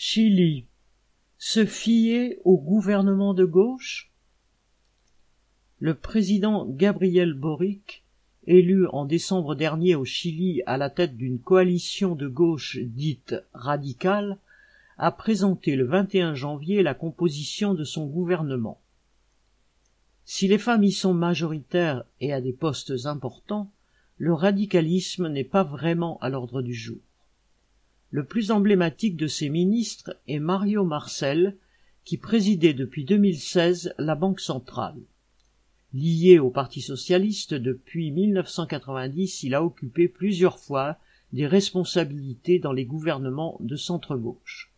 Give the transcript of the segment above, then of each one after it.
Chili. Se fier au gouvernement de gauche? Le président Gabriel Boric, élu en décembre dernier au Chili à la tête d'une coalition de gauche dite radicale, a présenté le 21 janvier la composition de son gouvernement. Si les femmes y sont majoritaires et à des postes importants, le radicalisme n'est pas vraiment à l'ordre du jour. Le plus emblématique de ces ministres est Mario Marcel, qui présidait depuis 2016 la Banque centrale. Lié au Parti socialiste depuis 1990, il a occupé plusieurs fois des responsabilités dans les gouvernements de centre-gauche.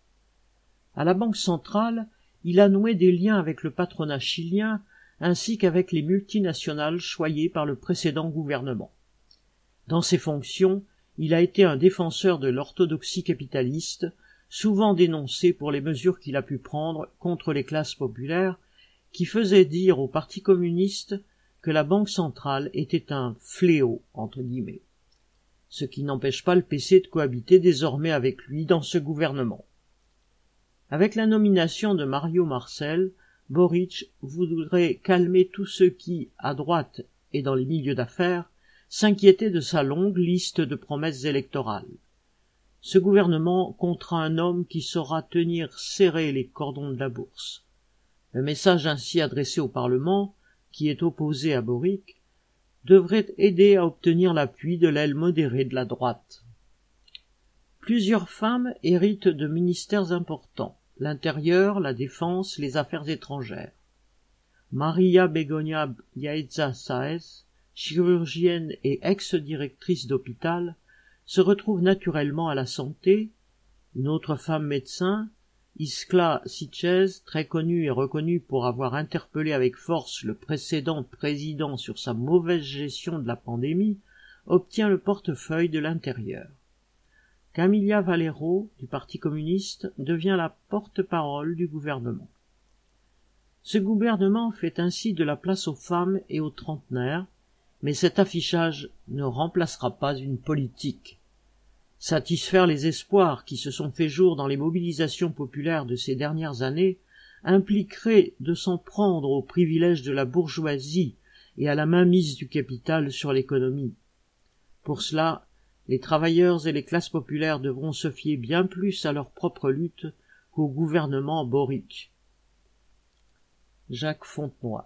À la Banque centrale, il a noué des liens avec le patronat chilien ainsi qu'avec les multinationales choyées par le précédent gouvernement. Dans ses fonctions, il a été un défenseur de l'orthodoxie capitaliste, souvent dénoncé pour les mesures qu'il a pu prendre contre les classes populaires, qui faisaient dire au Parti communiste que la Banque centrale était un fléau, entre guillemets. Ce qui n'empêche pas le PC de cohabiter désormais avec lui dans ce gouvernement. Avec la nomination de Mario Marcel, Boric voudrait calmer tous ceux qui, à droite et dans les milieux d'affaires, s'inquiétait de sa longue liste de promesses électorales. Ce gouvernement comptera un homme qui saura tenir serrés les cordons de la bourse. Le message ainsi adressé au Parlement, qui est opposé à Boric, devrait aider à obtenir l'appui de l'aile modérée de la droite. Plusieurs femmes héritent de ministères importants l'intérieur, la défense, les affaires étrangères. Maria Begonia Yaeza Saez chirurgienne et ex-directrice d'hôpital, se retrouve naturellement à la santé, une autre femme médecin, Iskla Sitchez, très connue et reconnue pour avoir interpellé avec force le précédent président sur sa mauvaise gestion de la pandémie, obtient le portefeuille de l'intérieur. Camilla Valero, du Parti communiste, devient la porte-parole du gouvernement. Ce gouvernement fait ainsi de la place aux femmes et aux trentenaires, mais cet affichage ne remplacera pas une politique. Satisfaire les espoirs qui se sont fait jour dans les mobilisations populaires de ces dernières années impliquerait de s'en prendre aux privilèges de la bourgeoisie et à la mainmise du capital sur l'économie. Pour cela, les travailleurs et les classes populaires devront se fier bien plus à leur propre lutte qu'au gouvernement Boric. Jacques Fontenoy